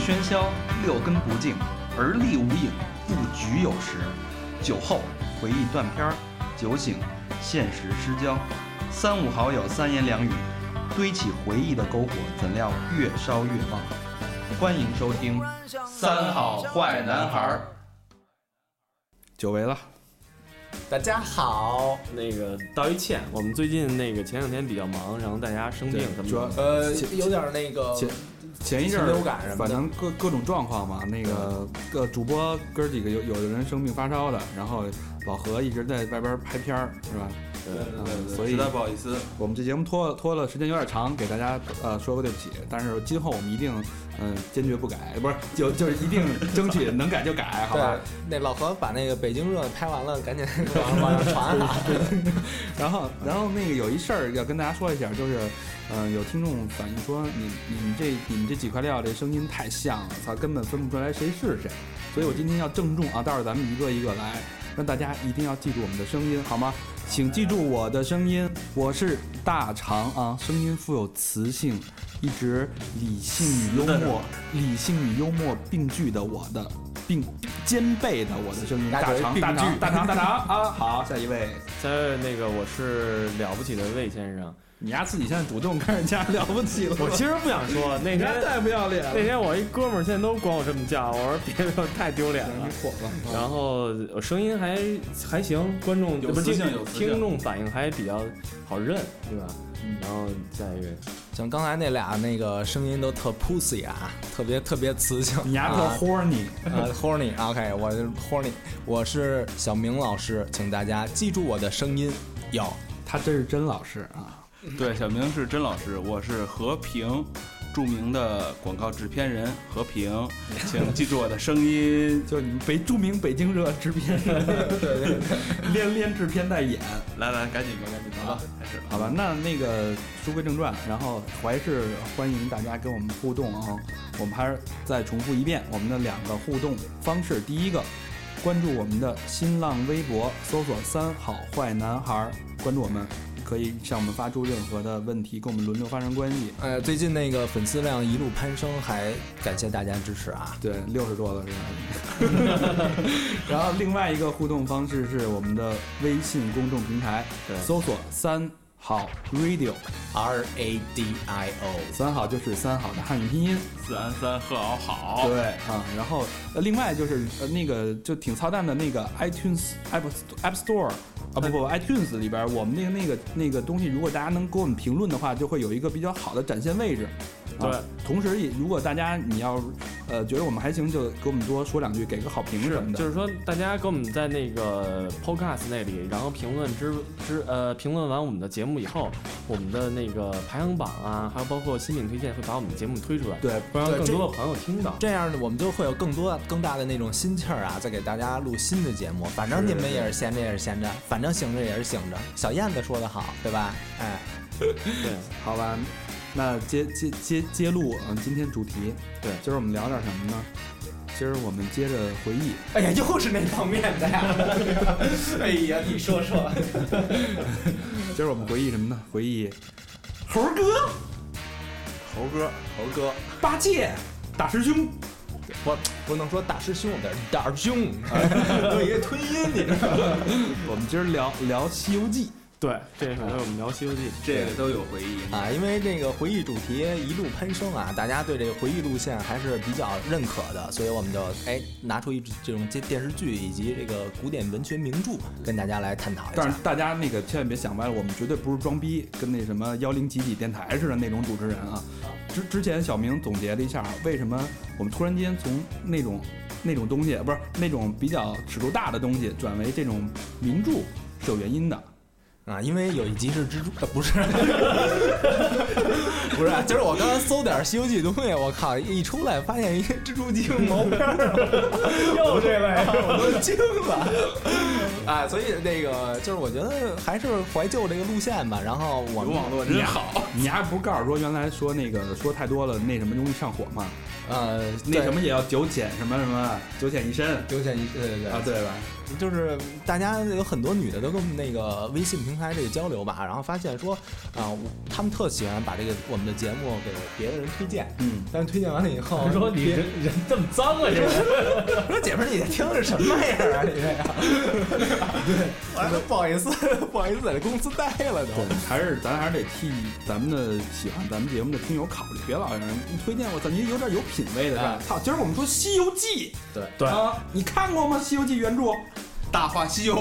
喧嚣，六根不净，而立无影，不局有时。酒后回忆断片儿，酒醒现实失焦。三五好友三言两语，堆起回忆的篝火，怎料越烧越旺。欢迎收听《三好坏男孩儿》。久违了，大家好，那个道一歉，我们最近那个前两天比较忙，然后大家生病什主要么的。呃，有点那个前前一阵流感什么反正各各种状况嘛。那个各主播哥儿几个有有的人生病发烧的，然后老何一直在外边拍片儿，是吧？对嗯所以实在不好意思，我们这节目拖拖了时间有点长，给大家呃说个对不起。但是今后我们一定嗯、坚决不改，不是就就是一定 争取能改就改，好吧？，那老何把那个北京热拍完了，赶紧 往往上传啊。然后，然后那个有一事儿要跟大家说一下，就是，呃，有听众反映说你你们这你们这几块料这声音太像了，操，根本分不出来谁是谁。所以我今天要郑重啊，待会儿咱们一个一个来，让大家一定要记住我们的声音，好吗？请记住我的声音，我是大长啊，声音富有磁性，一直理性与幽默，理性与幽默并具的我的并兼备的我的声音，大长大长大长大长啊！好，下一位。在那个我是了不起的魏先生，你丫自己现在主动跟人家了不起了，我其实不想说，那天太不要脸了。那天我一哥们儿现在都管我这么叫，我说别别太丢脸了你。火了，然后我声音还还行，观众不是有磁性听有听众反应还比较好认，对吧？然后下一个，像刚才那俩那个声音都特 pussy 啊，特别特别磁性。你丫特啊 horny，呃，horny。OK，我 horny，我是小明老师，请大家记住我的声音。有，他真是真老师啊！对，小明是甄老师，我是和平，著名的广告制片人和平，请记住我的声音。就你们北著名北京热制片人，连连制片带演，来来，赶紧吧，赶紧吧，开始。好吧？那那个书归正传，然后还是欢迎大家跟我们互动啊！我们还是再重复一遍我们的两个互动方式，第一个。关注我们的新浪微博，搜索“三好坏男孩儿”，关注我们，可以向我们发出任何的问题，跟我们轮流发生关系。呃，最近那个粉丝量一路攀升，还感谢大家支持啊。对，六十多了是吧？然后另外一个互动方式是我们的微信公众平台，对搜索“三好 radio”，R A D I O。三好就是三好的汉语拼音。四安三贺敖好，对啊，然后呃，另外就是呃那个就挺操蛋的那个 iTunes App App Store 啊不不 iTunes 里边，我们那个那个那个东西，如果大家能给我们评论的话，就会有一个比较好的展现位置。啊对，同时也如果大家你要呃觉得我们还行，就给我们多说两句，给个好评什么的。就是说大家给我们在那个 Podcast 那里，然后评论之之呃评论完我们的节目以后，我们的那个排行榜啊，还有包括新品推荐会把我们的节目推出来，对，不让更多的朋友听到。这样呢，我们就会有更多更大的那种心气儿啊，再给大家录新的节目。反正你们也是闲着也是闲着，反正醒着也是醒着。小燕子说的好，对吧？哎，对，好吧，那接接接接录嗯，今天主题，对今儿我们聊点什么呢？今儿我们接着回忆，哎呀，又是那方面的呀！哎呀，你说说，今儿我们回忆什么呢？回忆猴哥、猴哥，猴哥，八戒、大师兄。我不能说大师兄，得是大师兄，有一个吞音，你知道吗？我们今儿聊聊《西游记》，对，这回我们聊《西游记》，这个都有回忆。啊，因为这个回忆主题一路攀升啊，大家对这个回忆路线还是比较认可的，所以我们就哎拿出一这种电电视剧以及这个古典文学名著跟大家来探讨一下但是。大家那个千万别想歪了，我们绝对不是装逼，跟那什么幺零几几电台似的那种主持人啊。之之前小明总结了一下，为什么我们突然间从那种那种东西，不是那种比较尺度大的东西，转为这种名著是有原因的。啊，因为有一集是蜘蛛，呃，不是，不是，就是我刚刚搜点《西游记》东西，我靠，一出来发现一个蜘蛛精毛片儿，又这位，我都惊了。啊，所以那个就是我觉得还是怀旧这个路线吧。然后我们网络真好，你还不告诉说原来说那个说太多了，那什么容易上火吗？呃那什么也要九浅什么什么九浅一身，九减一对对对啊，对吧？就是大家有很多女的都跟我们那个微信平台这个交流吧，然后发现说啊，他们特喜欢把这个我们的节目给别的人推荐，嗯，但是推荐完了以后，他说你别人人这么脏啊，这个。说姐们儿，你听的是什么样啊？你这个，对，不好意思，不好意思，在这公司待了都。对，还是咱还是得替咱们的喜欢咱们节目的听友考虑，别老让人一推荐我操，你有点有品位的是吧？操，今儿我们说《西游记》，对对啊，你看过吗？《西游记》原著？《大话西游》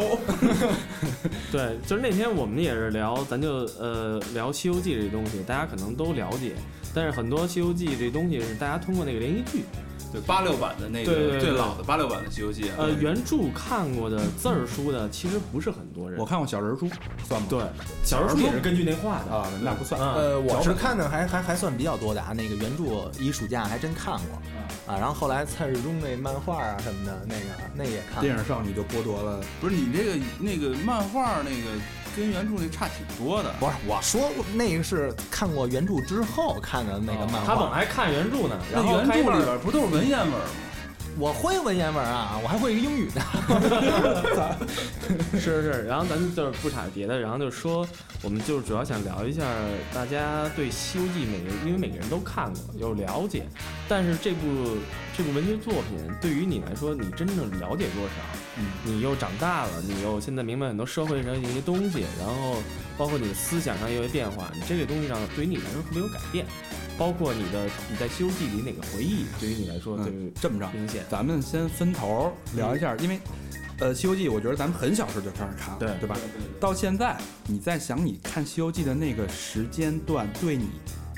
对，就是那天我们也是聊，咱就呃聊《西游记》这东西，大家可能都了解，但是很多《西游记》这东西是大家通过那个连续剧，对八六版的那对对对个最老的八六版的《西游记》啊，呃，原著看过的字儿书的其实不是很多人。我看过小人书，算吗？对，小人书也是根据那画的。啊，那不算。啊呃，我是看的还还还算比较多的啊，那个原著一暑假还真看过啊，然后后来蔡志忠那漫画啊什么的，那个那也看。电影少女就剥夺了，不是你这个那个漫画那个跟原著那差挺多的。不是我说那个是看过原著之后看的那个漫画，他本来看原著呢，然后那原著里边不都是文言文吗？我会文言文啊，我还会一个英语呢。是是是，然后咱们就是不扯别的，然后就说我们就是主要想聊一下大家对《西游记》每个，因为每个人都看过有了解，但是这部这部文学作品对于你来说，你真正了解多少？嗯，你又长大了，你又现在明白很多社会上一些东西，然后包括你的思想上有些变化，你这个东西上对于你来说特别有改变，包括你的你在《西游记》里哪个回忆对于你来说最嗯，这么着，明显？咱们先分头聊一下，因为，呃，《西游记》我觉得咱们很小时候就开始看了，对对吧？到现在，你在想你看《西游记》的那个时间段对你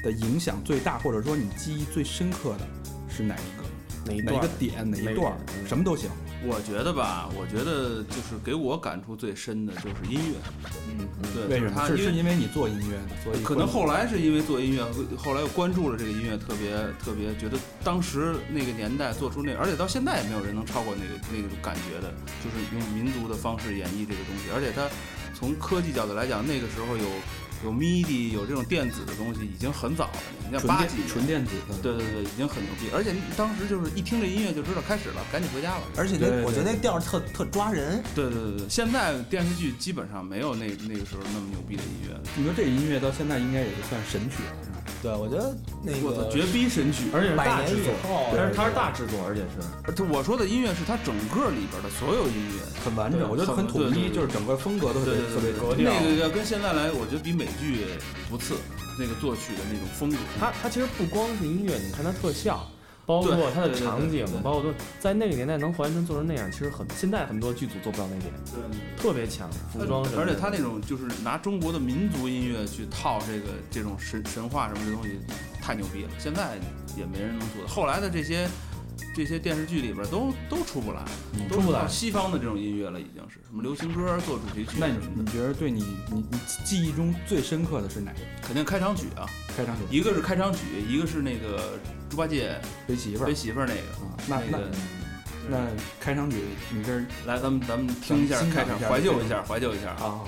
的影响最大，或者说你记忆最深刻的是哪一个？哪一哪一个点？哪一段？嗯什么都行。我觉得吧，我觉得就是给我感触最深的就是音乐。嗯，对，为什么？就是他因为是是因为你做音乐的，所以可能后来是因为做音乐，后来又关注了这个音乐，特别特别觉得当时那个年代做出那，而且到现在也没有人能超过那个那种感觉的，就是用民族的方式演绎这个东西。而且它从科技角度来讲，那个时候有有 MIDI 有这种电子的东西已经很早了，你像纯电八几纯电子的，对对对，已经很牛逼。而且当时就是一听这音乐就知道开始了，赶紧回家了。而且那我觉得那调儿特特抓人。对对对对，现在电视剧基本上没有那那个时候那么牛逼的音乐了。你说这音乐到现在应该也是算神曲了，是吧？对，我觉得那个绝逼神曲！而且是大制作，但是它是大制作，而且是。我说的音乐是它整个里边的所有音乐，很完整，我觉得很统一，就是整个风格都特别对对特别格调那个要跟现在来，我觉得比美剧不次，那个作曲的那种风格。它它其实不光是音乐，你看它特效，包括它的对对对场景对对，包括都在那个年代能还原成做成那样，其实很现在很多剧组做不到那点，特别强，服装而且他那种就是拿中国的民族音乐去套这个这种神神话什么的东西，太牛逼了。现在也没人能做。后来的这些这些电视剧里边都都出不来，都出不来是西方的这种音乐了，已经是什么流行歌做主题曲那你你觉得对你你你记忆中最深刻的是哪个？肯定开场曲啊，开场曲一个是开场曲，一个是那个猪八戒背媳妇儿背媳妇儿那个。啊，那那那个那开场曲你这儿来，咱们咱们听一下开场，怀旧一下，怀旧一下啊。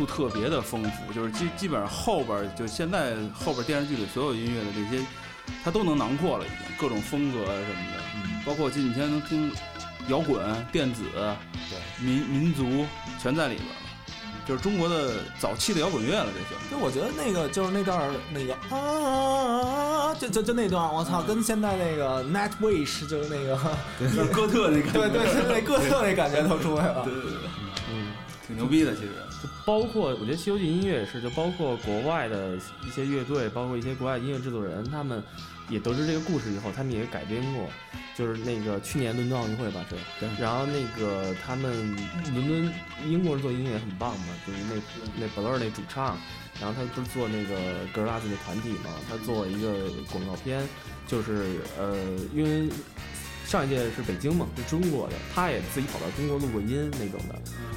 素特别的丰富，就是基基本上后边就现在后边电视剧里所有音乐的这些，它都能囊括了，已经各种风格啊什么的，嗯，包括今你现在能听摇滚、电子、对民民族全在里边了，就是中国的早期的摇滚乐了，这些。就我觉得那个就是那段儿那个啊，就就就那段，我操，跟现在那个 Nightwish 就是那个，就是哥特那个，对对，是那哥特那感觉都出来了。对对对，嗯，挺牛逼的，其实。就包括我觉得《西游记》音乐也是，就包括国外的一些乐队，包括一些国外音乐制作人，他们也得知这个故事以后，他们也改编过，就是那个去年伦敦奥运会吧是，对然后那个他们伦敦英国人做音乐很棒嘛，就是那那 Blur 那主唱，然后他不是做那个 Girls 那团体嘛，他做一个广告片，就是呃，因为《上一届是北京嘛，是中国的，他也自己跑到中国录过音那种的。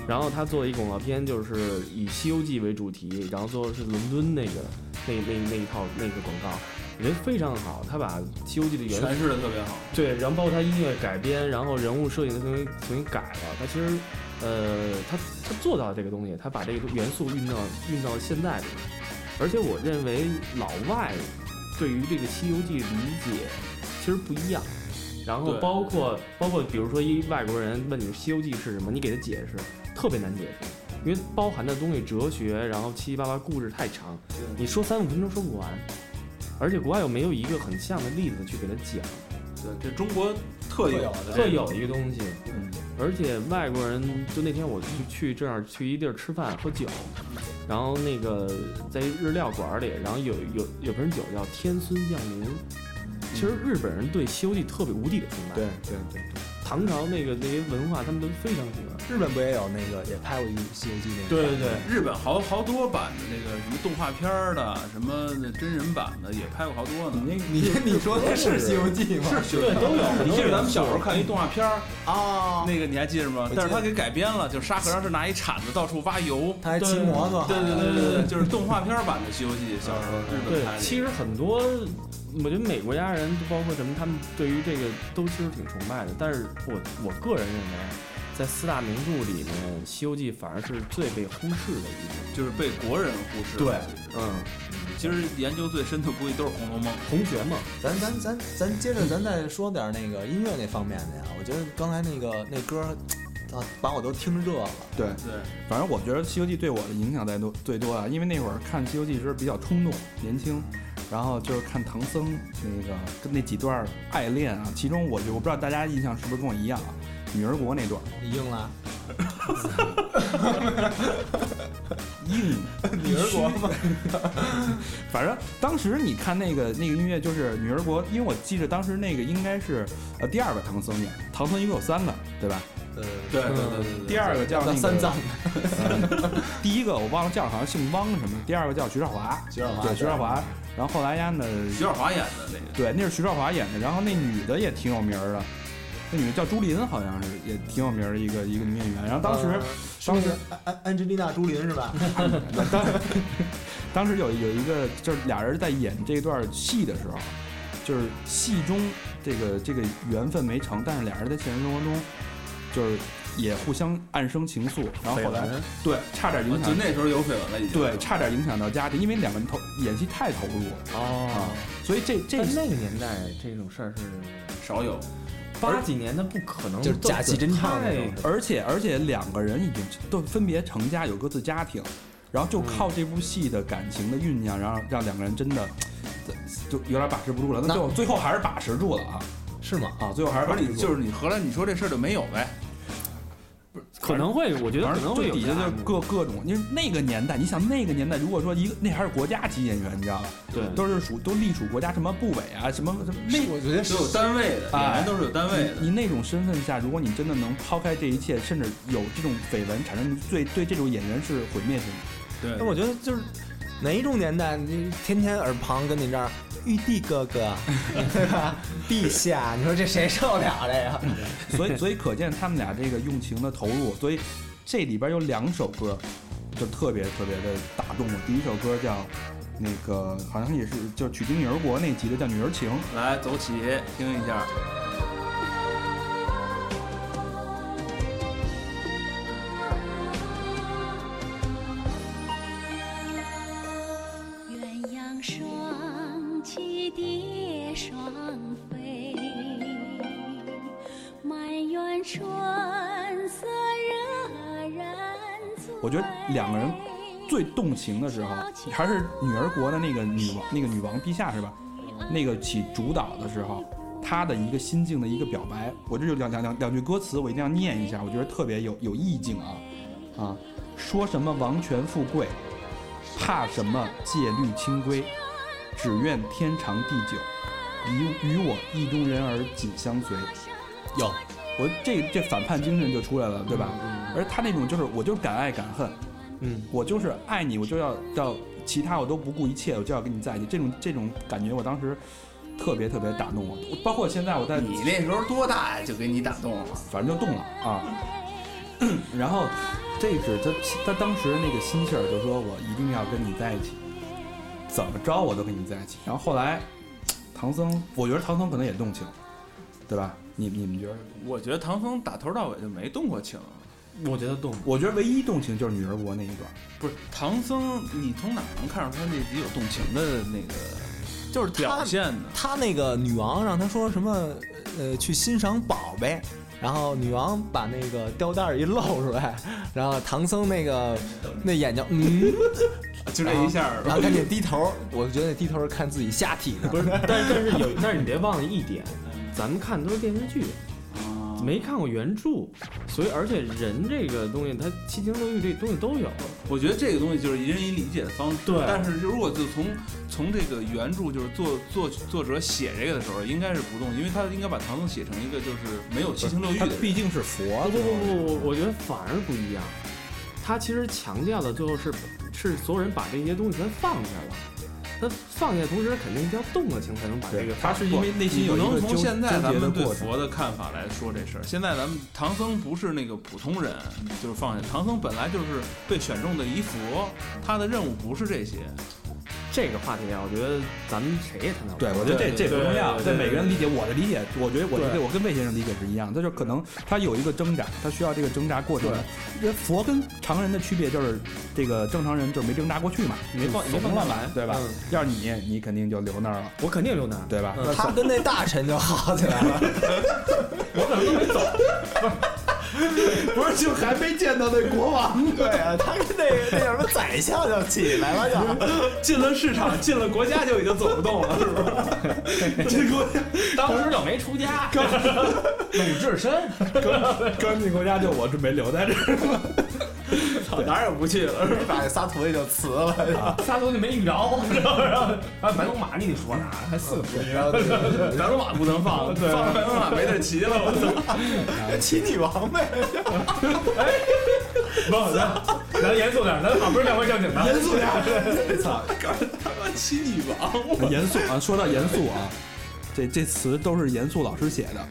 然后他做了一广告片，就是以《西游记》为主题，然后做的是伦敦那个那那那一套那个广告，我觉得非常好。他把《西游记》的元素诠释的特别好。对，然后包括他音乐改编，然后人物设计的重新重新改了。他其实，呃，他他做到了这个东西，他把这个元素运到运到现在里。而且我认为老外对于这个《西游记》理解其实不一样。然后包括包括比如说一外国人问你《西游记》是什么，你给他解释特别难解释，因为包含的东西哲学，然后七七八八故事太长，你说三五分钟说不完。而且国外又没有一个很像的例子去给他讲。对，这中国特有的特有的一个东西。嗯，而且外国人就那天我去去这样去一地儿吃饭喝酒，然后那个在日料馆里，然后有有有瓶酒叫天孙降临。其实日本人对《西游记》特别无敌的崇拜，对对对对，唐朝那个那些文化他们都非常喜欢。日本不也有那个也拍过一《西游记》那个？对对对，日本好好多版的那个什么动画片的，什么那真人版的也拍过好多呢。你 你你说的是《西游记》吗？是对都有你记得咱们小时候看一动画片儿，啊，那个你还记着吗？但是他给改编了，就是沙和尚是拿一铲子到处挖油。他还骑摩托，对对对对对，就是动画片版的《西游记》，小时候日本拍，的。其实很多，我觉得美国家人包括什么，他们对于这个都其实挺崇拜的。但是我我个人认为，在四大名著里面，《西游记》反而是最被忽视的一部。就是被国人忽视。对嗯，其实研究最深的估计都是《红楼梦》。同学嘛，咱咱咱咱接着咱再说点那个音乐那方面的呀。我觉得刚才那个那歌，啊，把我都听热了。对，对，反正我觉得《西游记》对我的影响最多最多啊，因为那会儿看《西游记》时比较冲动、年轻，然后就是看唐僧那个跟那几段爱恋啊，其中我就我不知道大家印象是不是跟我一样啊，女儿国那段你硬了，硬 女儿国嘛？反正当时你看那个那个音乐就是女儿国，因为我记得当时那个应该是呃第二个唐僧演，唐僧一共有三个，对吧？呃，对对对对对。第二个叫那三藏，呃第一个我忘了叫，好像姓汪什么，第二个叫徐少华，徐少华对徐少华，然后后来丫呢，徐少华演的那个。对，那是徐少华演的，然后那女的也挺有名的，那女的叫朱琳，好像是也挺有名的一个一个女演员，然后当时。呃当时安安安吉丽娜朱琳是吧？当当时有有一个就是俩人在演这段戏的时候，就是戏中这个这个缘分没成，但是俩人在现实生活中就是也互相暗生情愫，然后后来对差点影就响，那时候有绯闻了，已经。对差点影响到家庭，因为两个人投演戏太投入了哦啊，所以这这那个年代这种事儿是少有。八几年，的不可能就是假戏真唱那种而且而且两个人已经都分别成家，有各自家庭，然后就靠这部戏的感情的酝酿，然后让两个人真的就有点把持不住了。那那最后最后还是把持住了啊是吗？啊！最后还是把持住了。就是你，荷兰你说这事儿就没有呗？可能会，我觉得可能会有底下就各各种，因为那个年代，你想那个年代，如果说一个那还是国家级演员，你知道吧？对都是属都隶属国家什么部委啊，什么什么那我觉得是有单位的，哎演员都是有单位的。你那种身份下，如果你真的能抛开这一切，甚至有这种绯闻产生，对对这种演员是毁灭性的。对那我觉得就是哪一种年代，你天天耳旁跟你这儿玉帝哥哥，对吧？陛下，你说这谁受得了这个？所以 所以可见他们俩这个用情的投入，所以这里边有两首歌就特别特别的打动我。第一首歌叫那个好像也是就取经女儿国那集的叫《女儿情》，来走起，听一下。我觉得两个人最动情的时候，还是女儿国的那个女王那个女王陛下是吧？那个起主导的时候，她的一个心境的一个表白，我这就两两两两句歌词，我一定要念一下，我觉得特别有有意境啊啊！说什么王权富贵，怕什么戒律清规，只愿天长地久，与与我意中人儿紧相随。有，我这这反叛精神就出来了，对吧？而他那种就是我就是敢爱敢恨，嗯，我就是爱你，我就要要其他我都不顾一切，我就要跟你在一起。这种这种感觉，我当时特别特别打动我。包括现在我在你那时候多大呀？就给你打动了？反正就动了啊。然后这是他他当时那个心气儿，就说我一定要跟你在一起，怎么着我都跟你在一起。然后后来唐僧，我觉得唐僧可能也动情，对吧？你你们觉得？我觉得唐僧打头到尾就没动过情。我觉得动我觉得唯一动情就是女儿国那一段。不是唐僧，你从哪能看出他那集有动情的那个？就是表现的。他那个女王让他说什么？呃，去欣赏宝贝。然后女王把那个吊带一露出来，然后唐僧那个那眼睛，嗯，就这一下儿，然后赶紧低头。我觉得低头是看自己下体呢。不是，但是但是有，但是你别忘了一点，咱们看的都是电视剧，没看过原著，所以而且人这个东西，他七情六欲这东西都有。我觉得这个东西就是一人一理解的方式。对但是如果就从从这个原著就是作作作者写这个的时候，应该是不动，因为他应该把唐僧写成一个就是没有七情六欲的人。他毕竟是佛，不不不不，我觉得反而不一样。他其实强调的最后是是所有人把这些东西全放下了。他放下，同时肯定要动了情才能把这个。他是因为内心有能有一个从现在咱们对。佛的看法来说这事儿。现在咱们唐僧不是那个普通人，就是放下。唐僧本来就是被选中的一佛，他的任务不是这些。这个话题啊，我觉得咱们谁也谈到不对，我觉得这这不重要。对每个人理解，我的理解，我觉得我觉得我跟魏先生理解是一样，他就可能他有一个挣扎，他需要这个挣扎过程。这佛跟常人的区别就是，这个正常人就是没挣扎过去嘛，没放没放下来，对吧嗯？要是你，你肯定就留那儿了，我肯定留那儿，对吧？嗯他跟那大臣就好起来了。我可能都没走。不是，就还没见到那国王。对啊，他跟那个那叫什么宰相就起来了，就进了市场，进了国家就已经走不动了，是不是？这国家当时就没出家，鲁智深，刚进国家就我准备留在这儿。操哪儿也不去了，把那仨徒弟就辞了。仨徒弟没遇着，知道吧？啊，白龙马你得说哪儿？还四个徒弟，白龙马不能放，放白龙马没得骑了，我操！骑女王呗，哎不，咱 咱严肃点，咱可不是两回正经的，严肃点。操，他妈骑女王，严肃啊！说到严肃啊，这这词都是严肃老师写的。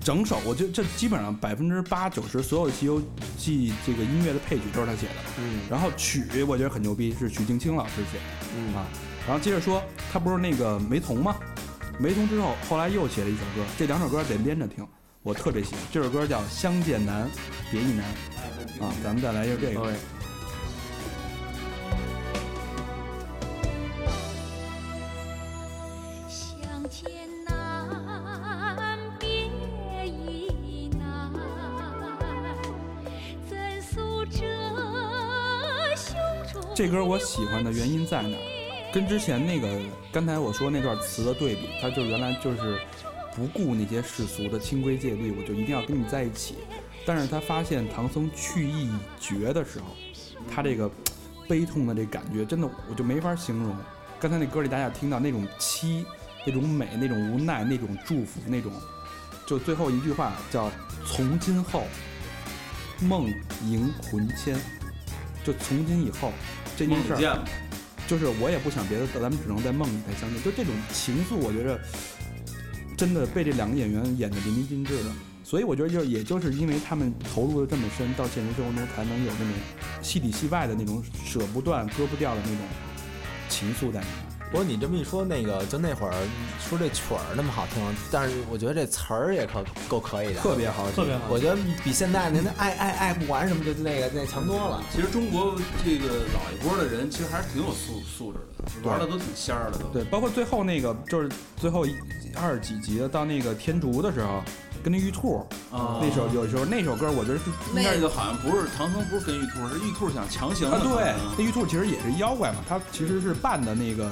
整首，我觉得这基本上百分之八九十所有的《西游记》这个音乐的配曲都是他写的。嗯然后曲我觉得很牛逼，是许镜清老师写的嗯啊。然后接着说，他不是那个梅童吗？梅童之后，后来又写了一首歌，这两首歌得连着听，我特别喜欢。这首歌叫《相见难，别亦难》啊，咱们再来一个这个。这歌我喜欢的原因在哪儿？跟之前那个刚才我说那段词的对比，他就原来就是不顾那些世俗的清规戒律，我就一定要跟你在一起。但是他发现唐僧去意已决的时候，他这个悲痛的这感觉，真的我就没法形容。刚才那歌里大家听到那种凄、那种美、那种无奈、那种祝福、那种，就最后一句话叫“从今后，梦萦魂牵”，就从今以后这件事儿。就是我也不想别的，咱们只能在梦里才相见。就这种情愫，我觉着真的被这两个演员演的淋漓尽致的。所以我觉得就也就是因为他们投入的这么深，到现实生活中才能有那种戏里戏外的那种舍不断、割不掉的那种情愫在里面。不过你这么一说，那个就那会儿说这曲儿那么好听，但是我觉得这词儿也可够可以的，特别好，特别好。我觉得比现在那那爱爱爱不完什么的那个那强多了。其实中国这个老一波的人，其实还是挺有素素质的，玩的都挺仙儿的都。对，包括最后那个就是最后一二十几集的到那个天竺的时候，跟那玉兔啊那首有时候那首歌，我觉得是应该那个好像不是唐僧，不是跟玉兔，是玉兔想强行啊，的。对，那嗯玉兔其实也是妖怪嘛，他其实是扮的那个，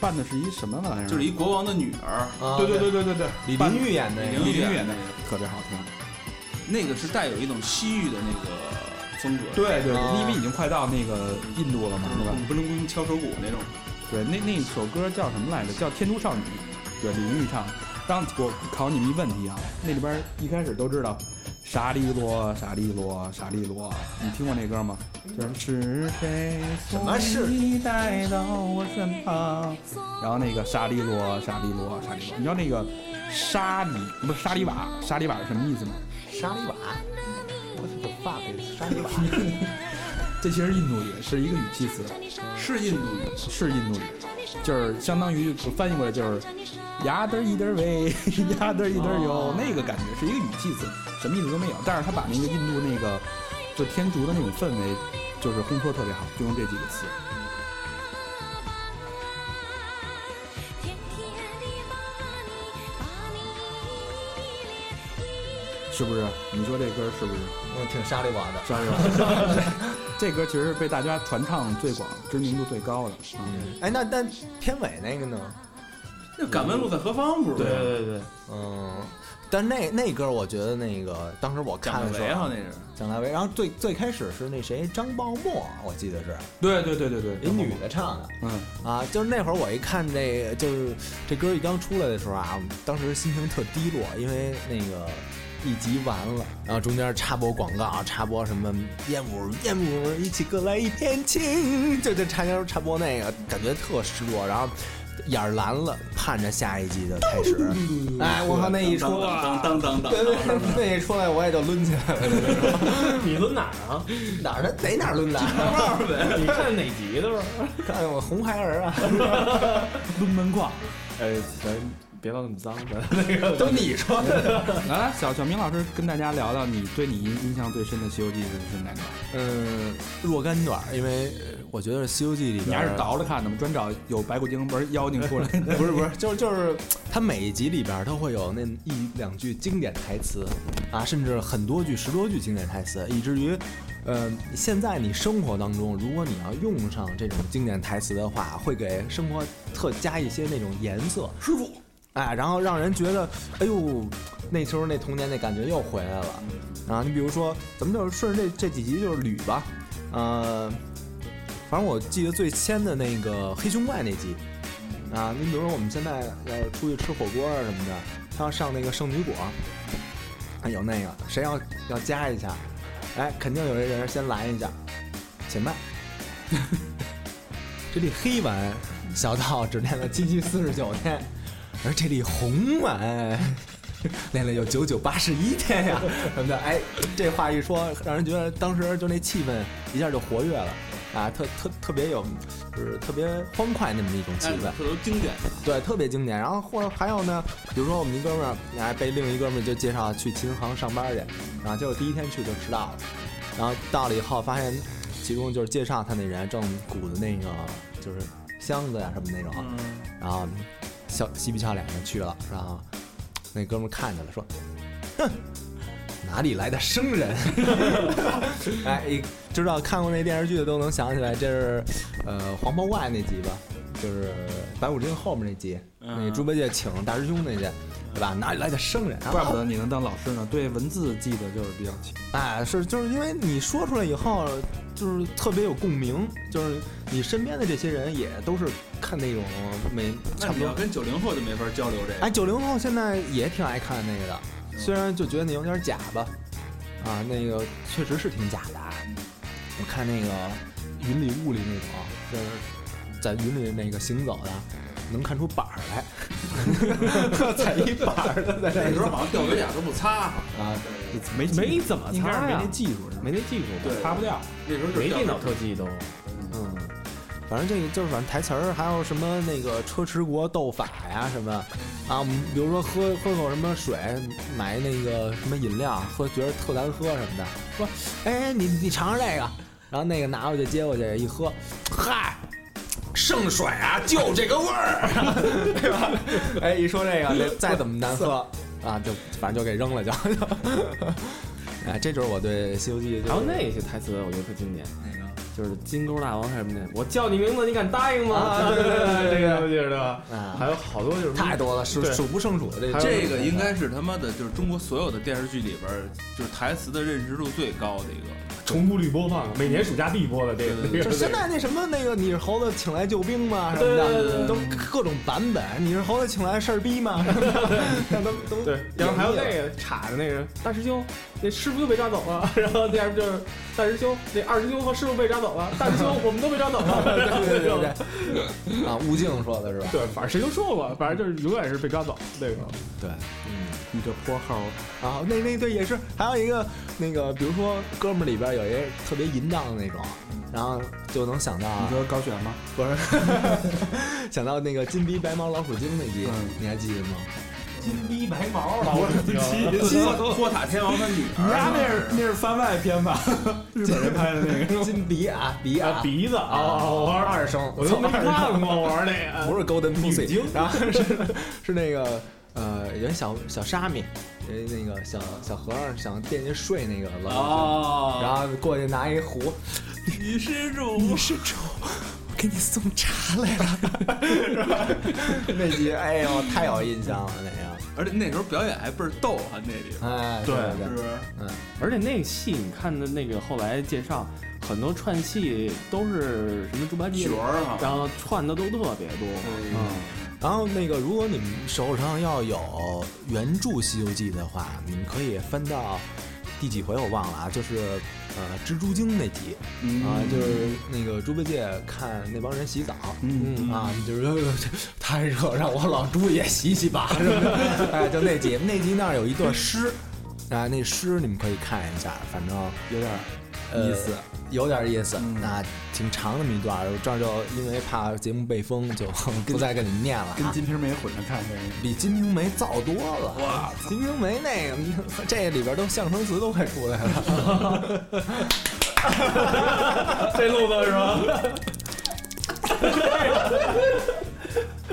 扮的是一什么玩意儿？就是一国王的女儿，啊对对对对对对，李玲玉演的那个李玲玉演的特别好听。那个是带有一种西域的那个风格。对对对因为已经快到那个印度了嘛，对吧？不能不敲手鼓那种。对，那那首歌叫什么来着？叫《天竺少女》，对，李玲玉唱的。当我考你们一问题啊，那里边一开始都知道，沙利罗，沙利罗，沙利罗，你听过那歌吗？就是是谁什么是送你带到我身旁？然后那个沙利罗，沙利罗，沙利罗，你知道那个沙里不是沙里瓦，沙里瓦是什么意思吗？沙里瓦，我的发给沙里瓦，这其实印度语是一个语气词，是印度语，是印度语，就是相当于我翻译过来就是呀嘚儿一嘚儿喂，呀嘚儿一嘚儿哟，那个感觉是一个语气词，什么意思都没有。但是他把那个印度那个就天竺的那种氛围，就是烘托特别好，就用这几个词。是不是？你说这歌是不是？我挺沙里瓦的。是吧？这歌其实被大家传唱最广、知名度最高的。嗯，嗯，哎，那那片尾那个呢？那敢问路在何方不是？对对对，嗯，但那那歌我觉得那个当时我看蒋的时候维好像那是，蒋大为，然后最最开始是那谁张爆沫，我记得是。对对对对对，一女的唱的。嗯，啊，就是那会儿我一看这个，就是这歌一刚出来的时候啊，当时心情特低落，因为那个一集完了，然后中间插播广告，插播什么燕舞燕舞一起歌来一片情，就就插播插播那个，感觉特失落，然后眼儿蓝了，盼着下一集的开始。哎，我靠，那一出当当当当对对，那一出来我也就抡起来了。你抡哪儿啊？哪儿的哪哪儿抡的？你看哪集的吧？看我红孩儿啊，抡门框。哎，咱别老那么脏，咱都你说的。来，小小明老师跟大家聊聊你对你印印象最深的《西游记》是是哪个？嗯，若干段儿，因为呃我觉得《西游记》里边你还是倒着看的吗？专找有白骨精不是妖精出来？不是不是，就是就是，它每一集里边儿都会有那一两句经典台词，啊，甚至很多句、十多句经典台词，以至于，呃，现在你生活当中，如果你要用上这种经典台词的话，会给生活特加一些那种颜色。师傅，哎，然后让人觉得，哎呦，那时候那童年那感觉又回来了。啊，你比如说，咱们就是顺着这这几集就是捋吧，呃，反正我记得最先的那个黑熊怪那集。啊，你比如说我们现在要出去吃火锅啊什么的，他要上那个圣女果，啊有那个谁要要加一下，哎，肯定有一人先来一下，且慢。这里黑丸小道只练了七七四十九天，而这里红丸练了有九九八十一天呀什么的。哎，这话一说，让人觉得当时就那气氛一下就活跃了啊，特特特别有，就是特别欢快那么一种气氛。特别经典。对，特别经典。然后或者还有呢，比如说我们一哥们儿，哎，被另一哥们儿就介绍去琴行上班去，然后结果第一天去就迟到了，然后到了以后发现，其中就是介绍他那人正鼓的那个就是箱子呀、什么那种，嗯，然后笑嬉皮笑脸的去了，然后那哥们儿看见了说，哼。哪里来的生人？哎，一知道看过那电视剧的都能想起来，这是呃黄袍怪那集吧，就是白骨精后面那集，那猪八戒请大师兄那集，对吧？哪里来的生人？怪不得你能当老师呢，对文字记得就是比较清。哎，是就是因为你说出来以后，就是特别有共鸣，就是你身边的这些人也都是看那种美那你要差不多。跟九零后就没法交流这个。哎，九零后现在也挺爱看那个的，虽然就觉得那有点假吧，啊，那个确实是挺假的啊。我看那个云里雾里那种，就是在云里那个行走的，能看出板儿来，踩一板儿的在那那时候好像掉尾甲都不擦，啊，没没怎么应该是没呀那技术，是吧没那技术，对擦不掉。那时候就是掉没电脑特技都。嗯，反正这个就是反正台词儿，还有什么那个车迟国斗法呀什么啊，我们比如说喝喝口什么水，买那个什么饮料，喝觉得特难喝什么的，说哎你你尝尝这个，然后那个拿过去接过去一喝，嗨。圣水啊，就这个味儿，对吧？哎，一说这个，再怎么难喝啊，就反正就给扔了就。哎，这就是我对《西游记》还有那些台词，我觉得特经典，那个就是金钩大王什么的，我叫你名字，你敢答应吗？啊对对对对对 这个我记得吧？啊，还有好多就是太多了，数数不胜数的这个这个应该是他妈的，就是中国所有的电视剧里边，就是台词的认知度最高的一个。重复率播放，每年暑假必播的这个。就现在那什么那个你是猴子请来救兵吗什么对对对的，对都各种版本。你是猴子请来事儿逼吗？什么的，那都都对，然后还有那个个插的那个大师兄，那师傅又被抓走了，然后第二就是大师兄，那二师兄和师傅被抓走了，大师兄我们都被抓走了，对对对对，啊，吴静说的是吧？对，反正谁都说过，反正就是永远是被抓走那个。对，嗯。你这泼猴啊，那那对也是，还有一个那个，比如说哥们儿里边有一个特别淫荡的那种，然后就能想到，你说高璇吗？不是，想到那个金鼻白毛老鼠精那集，你还记得吗？金逼白毛老鼠精，托塔天王的女儿，你家那是那是番外篇吧？日本人拍的那个金鼻啊鼻啊。鼻子啊，我玩二声，我都没看过，我玩那个 不是 Golden Pussy，然后是是那个。呃，有小小沙弥，呃，那个小小和尚想惦记睡那个老，然后过去拿一壶，女施主，女施主，我给你送茶来了，那集哎呦太有印象了那个，而且那时候表演还倍儿逗啊那里，哎，对，是不是？嗯，而且那个戏你看的那个后来介绍，很多串戏都是什么猪八戒角儿啊，然后串的都特别多，嗯。然后那个，如果你们手上要有原著《西游记》的话，你们可以翻到第几回我忘了啊，就是呃蜘蛛精那集啊，就是那个猪八戒看那帮人洗澡，嗯。啊，就是太热，让我老猪也洗洗吧，哎，就那集，那集那儿有一段诗啊，那诗你们可以看一下，反正有点意思。有点意思，那挺长那么一段，这儿就因为怕节目被封，就 不再跟你们念了。跟《金瓶梅》混着看，比《金瓶梅》燥多了。哇，《金瓶梅》那个，这里边都相声词都快出来了。这路子是吧？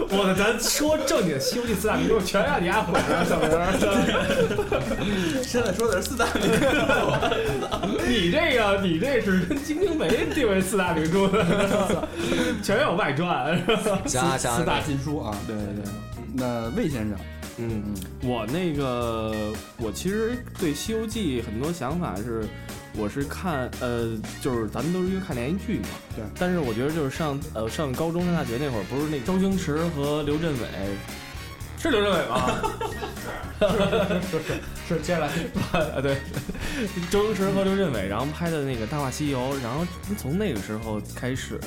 我的，咱说正经《西游记》四大名著，全让你丫混了，小明。现在说的是四大名著，你这个，你这是跟《金瓶梅》定为四大名著的，全有外传，行行，四大禁书啊，对对对。那魏先生，嗯嗯，我那个，我其实对《西游记》很多想法是。我是看，呃，就是咱们都是因为看连续剧嘛，对。但是我觉得就是上，呃，上高中上大学那会儿，不是那周星驰和刘镇伟，是刘镇伟吗？是是是是，接下来啊，对，周星驰和刘镇伟，然后拍的那个《大话西游》，然后从那个时候开始，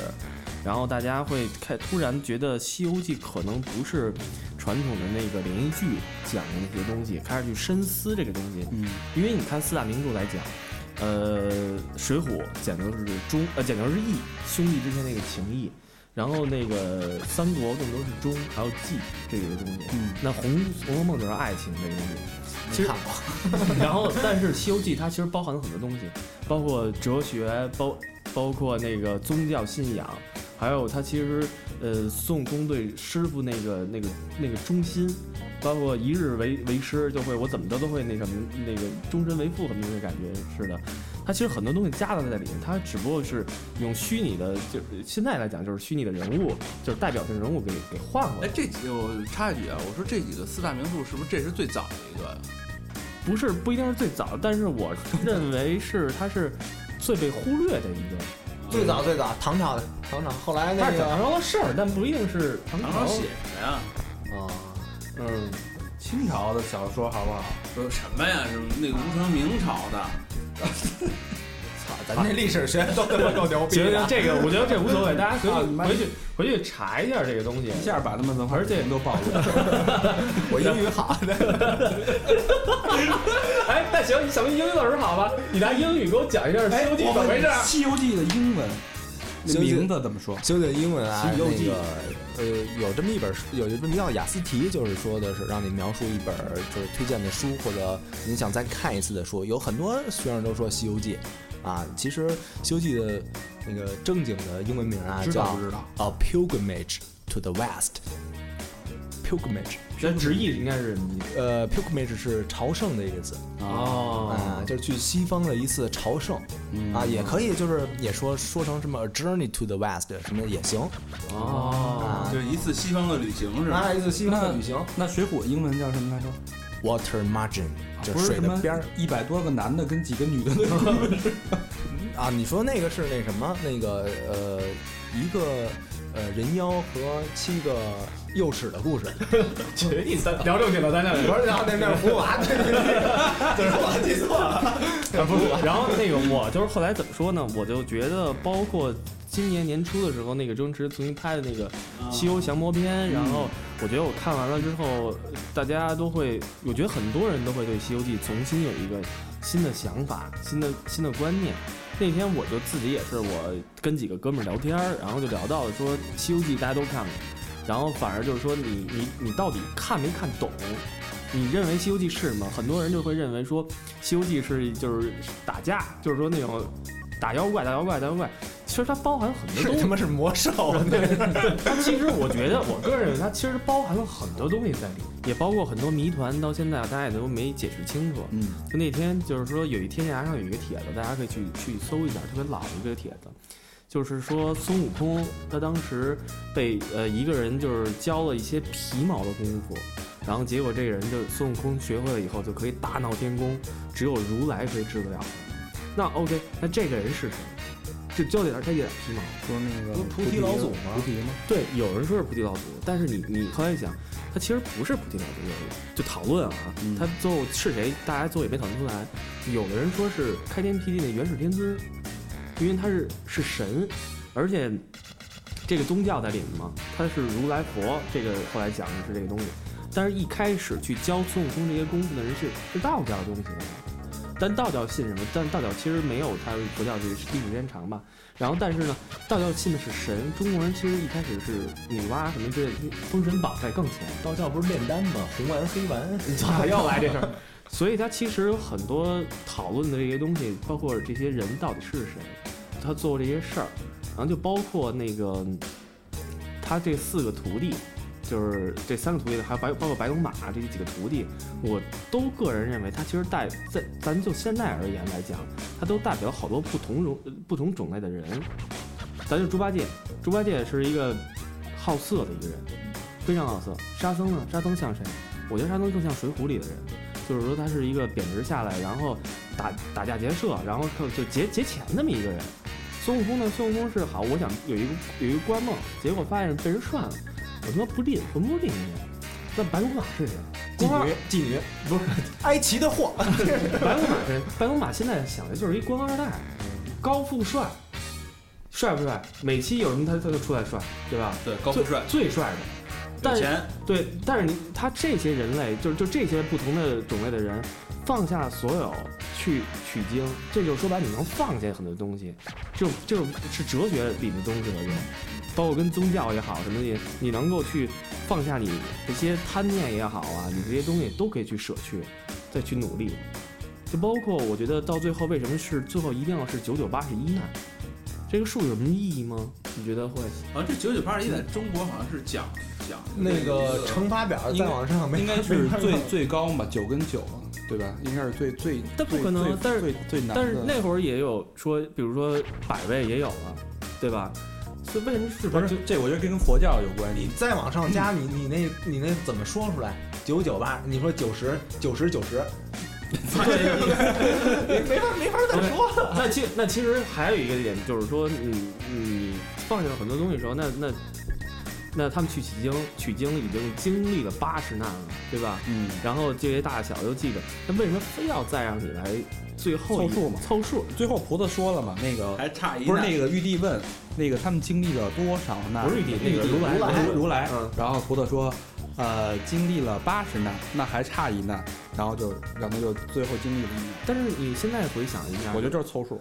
然后大家会开突然觉得《西游记》可能不是传统的那个连续剧讲的那些东西，开始去深思这个东西。嗯，因为你看四大名著来讲。呃，水浒讲的是忠，呃，讲的是义，兄弟之间那个情义。然后那个三国更多是忠，还有义这个东西。嗯，那红红楼梦就是爱情这个东西，其实看过。然后，但是西游记它其实包含了很多东西，包括哲学，包包括那个宗教信仰，还有它其实呃孙悟空对师傅那个那个那个忠心。包括一日为为师，就会我怎么着都会那什么那个终身为父什么那个感觉似的。他其实很多东西加到在里面，他只不过是用虚拟的，就现在来讲就是虚拟的人物，就是代表性人物给给换了。哎，这几我插一句啊，我说这几个四大名著是不是这是最早的一个？不是，不一定是最早，但是我认为是它是最被忽略的一个。最早最早唐朝的唐朝，后来那个唐朝的事儿，但不一定是唐朝写的呀。啊。嗯，清朝的小说好不好？说什么呀？是那个吴承明朝的。操，咱这历史学都他妈够牛逼。行行，这个我觉得这无所谓，大家回去回去查一下这个东西，一下把他们文化这都暴露了。我英语好。哎，那行，小明英语老师好吧？你拿英语给我讲一下《西游记》怎么回事？《西游记》的英文名字怎么说？修的英文啊，西游记。呃，有这么一本书，有这么一道雅思题，就是说的是让你描述一本就是推荐的书，或者你想再看一次的书。有很多学生都说《西游记》，啊，其实《西游记》的那个正经的英文名啊叫《A Pilgrimage to the West》。Pilgrimage，这直译应该是呃，Pilgrimage 是朝圣的意思哦，啊，就是去西方的一次朝圣啊，也可以就是也说说成什么 A Journey to the West 什么也行哦，就一次西方的旅行是吧？啊，一次西方的旅行。那水果英文叫什么来着？Water Margin，就是水的边儿，一百多个男的跟几个女的 啊，你说那个是那什么？那个呃，一个。呃人妖和七个幼齿的故事。绝地三聊正经的，咱 俩不是，然后那那是葫芦娃，对对对，就是我记错了。不是，然后那个我就是后来怎么说呢？我就觉得，包括今年年初的时候，那个周星驰重新拍的那个《西游降魔篇》，然后我觉得我看完了之后，大家都会，我觉得很多人都会对《西游记》重新有一个新的想法、新的新的观念。那天我就自己也是，我跟几个哥们儿聊天儿，然后就聊到了说《西游记》大家都看过，然后反而就是说你你你到底看没看懂？你认为《西游记》是什么？很多人就会认为说《西游记》是就是打架，就是说那种打妖怪、打妖怪、打妖怪。其实它包含很多东西是他。妈是魔兽，它其实我觉得，我个人认为它其实包含了很多东西在里面，也包括很多谜团，到现在大家也都没解释清楚。嗯，就那天就是说有一天涯上有一个帖子，大家可以去去搜一下，特别老的一个帖子，就是说孙悟空他当时被呃一个人就是教了一些皮毛的功夫，然后结果这个人就孙悟空学会了以后就可以大闹天宫，只有如来可以治得了他。那 OK，那这个人是谁？就焦点他他一点皮毛。说那个菩提老祖吗菩提吗？对，有人说是菩提老祖，但是你你后来一想，他其实不是菩提老祖，有人就讨论啊，嗯他最后是谁，大家最后也没讨论出来。有的人说是开天辟地的元始天尊，因为他是是神，而且这个宗教在里面嘛，他是如来佛，这个后来讲的是这个东西。但是一开始去教孙悟空这些功夫的人是是道教的东西。但道教信什么？但道教其实没有他佛教这个历史时间长吧。然后，但是呢，道教信的是神，中国人其实一开始是女娲什么之类的，封神榜在更前。道教不是炼丹吗？红丸黑丸，咋，又来这事儿。所以它其实有很多讨论的这些东西，包括这些人到底是谁，他做这些事儿，然后就包括那个他这四个徒弟，就是这三个徒弟，还有白包括白龙马这几个徒弟，我都个人认为他其实代在咱就现在而言来讲，他都代表好多不同种不同种类的人。咱就猪八戒，猪八戒是一个好色的一个人，非常好色。沙僧呢？沙僧像谁？我觉得沙僧更像《水浒》里的人，就是说他是一个贬值下来，然后打打架劫舍，然后就劫劫钱那么一个人。孙悟空呢？孙悟空是好，我想有一个有一个官梦，结果发现被人涮了，我他妈不吝，魂不吝你。那白龙马是谁？妓官女，妓女，不是埃及的货，白龙马是谁？白龙马现在想的就是一官二代，高富帅，帅不帅？每期有什么他他就出来帅，对吧？对，高富帅，最帅的。但钱，对，但是你他这些人类，就就这些不同的种类的人，放下所有去取经，这就说白了，你能放下很多东西，这种这种是哲学里的东西了，就包括跟宗教也好什么的，你能够去放下你这些贪念也好啊，你这些东西都可以去舍去，再去努力。就包括我觉得到最后为什么是最后一定要是九九八十一难，这个数有什么意义吗？你觉得会？好像这九九八十一在中国好像是讲讲那个乘法表应该再往上没应该是最最高嘛，九跟九，对吧？应该是最最，但不可能但是最最难。但是那会儿也有说，比如说百位也有了，对吧？所以为什么是不是这？我觉得跟佛教有关系。你再往上加，你你那你那怎么说出来？九九八，你说九十九十九十，没没法没法再说了。那其那其实还有一个点，就是说你你放下了很多东西的时候，那那那他们去取经取经已经经历了八十难了，对吧？嗯，然后这些大小又记着，那为什么非要再让你来最后凑数嘛凑数，最后菩萨说了嘛，那个还差一难不是那个玉帝问，那个他们经历了多少难？不是玉帝那个如来如如来。嗯然后菩萨说，呃，经历了八十难，那还差一难，然后就让他就最后经历了一难。但是你现在回想一下，我觉得就是凑数，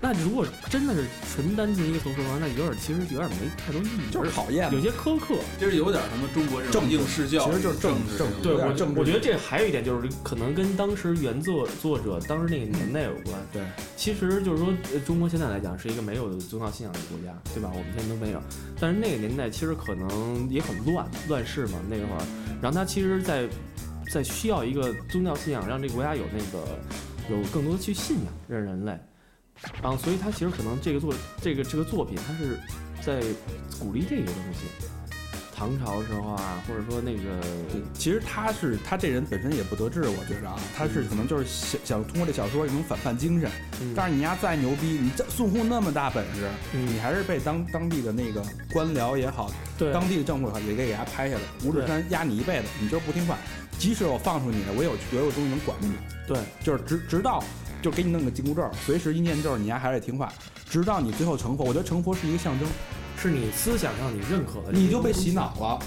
那如果真的是纯单纯一个凑数的话，那有点其实有点没太多意义，就是考验嘛有。些苛刻。就是有点什么中国这种政治应试教育，其实就是政治政对我我觉得这还有一点就是可能跟当时原作作者当时那个年代有关。对，其实就是说，呃中国现在来讲是一个没有宗教信仰的国家，对吧？我们现在都没有。但是那个年代其实可能也很乱，乱世嘛那会儿。然后他其实在，在需要一个宗教信仰，让这个国家有那个有更多去信仰让人类。然后，所以他其实可能这个作这个这个作品，他是在鼓励这个东西。唐朝时候啊，或者说那个，其实他是他这人本身也不得志，我觉着啊，他是可能就是想想通过这小说一种反叛精神。嗯但是你丫再牛逼，你这孙悟空那么大本事，嗯你还是被当当地的那个官僚也好，对当地的政府也好，也给给他拍下来。五指山压你一辈子，你就是不听话，即使我放出你了，我有我有东西能管着你，对就是直直到就给你弄个紧箍咒，随时一念咒，你丫还得听话，直到你最后成佛。我觉得成佛是一个象征，是你思想上你认可的，你就被洗脑了，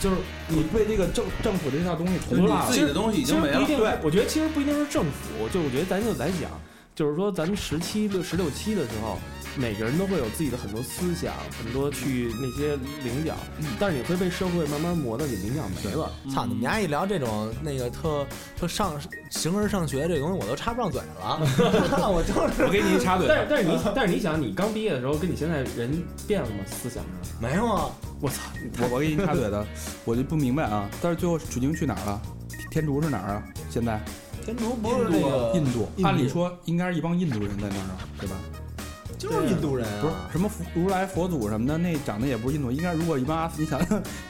就是你被这个政政府这套东西同化了。自己的东西已其实经没了。不一定对，我觉得其实不一定是政府，就我觉得咱就来讲，就是说咱们十七六十六七的时候，每个人都会有自己的很多思想，很多去那些棱角，但是你会被社会慢慢磨的你棱角没了。操，你们家一聊这种那个特特上形而上学这东西，我都插不上嘴了。我就是我给你插嘴，但是但是你但是你想，你刚毕业的时候跟你现在人变了吗？思想上？没有啊，我操！我我给你插嘴的，我就不明白啊。但是最后取经去哪儿了？天竺是哪儿啊？现在天竺不是那个印度，印度按理说应该是一帮印度人在那儿啊，对吧？就是印度人不是啊。什么佛如来佛祖什么的，那长得也不是印度，应该如果一般阿，你想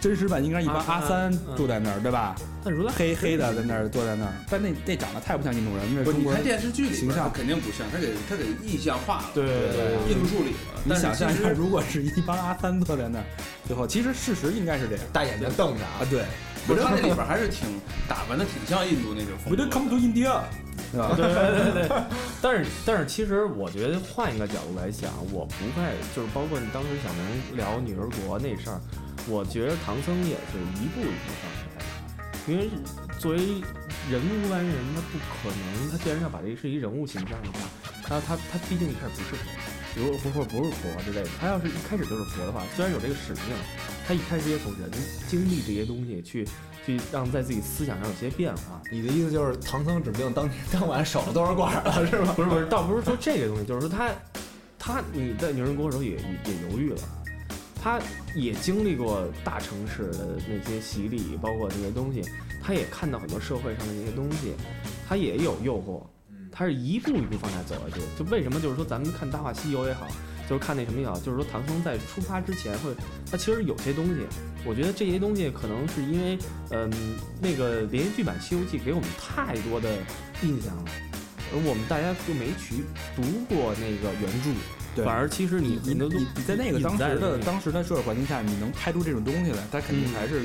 真实版应该一般阿阿三嗯住在那儿，对吧？但如来黑黑的在那儿坐在那儿，但那那长得太不像印度人，那中国人。你看电视剧里，形象肯定不像，他给他给意象化了，对对对印度处理了。你想象一下，如果是一帮阿三坐在那儿，最后其实事实应该是这样大眼睛瞪着啊啊，，对。不是他那里边还是挺打扮的，挺像印度那种风 We 格 don't come to India，对吧？对对对对，但是 但是其实我觉得换一个角度来想，我不会就是包括你当时小明聊女儿国那事儿，我觉得唐僧也是一步一步上来的，因为作为人无完人，他不可能，他既然要把这是一人物形象的话，他他他毕竟一开始不是佛，比如或或不是佛之类的，他要是一开始就是佛的话，虽然有这个使命，他一开始也从人经历这些东西去去让在自己思想上有些变化。你的意思就是唐僧指不定当天当晚守了多少馆了，是吧？不是不是，倒不是说这个东西，就是说他他你在女人国的时候也也也犹豫了，他也经历过大城市的那些洗礼，包括这些东西，他也看到很多社会上的那些东西，他也有诱惑，他是一步一步往下走下去。就为什么就是说咱们看《大话西游》也好，就是看那什么也好，就是说唐僧在出发之前会，他其实有些东西，我觉得这些东西可能是因为，嗯，那个连续剧版《西游记》给我们太多的印象了，而我们大家就没去读过那个原著，对反而其实你你很多都你你在那个当时的当时的社会环境下，你能拍出这种东西来，他肯定嗯还是。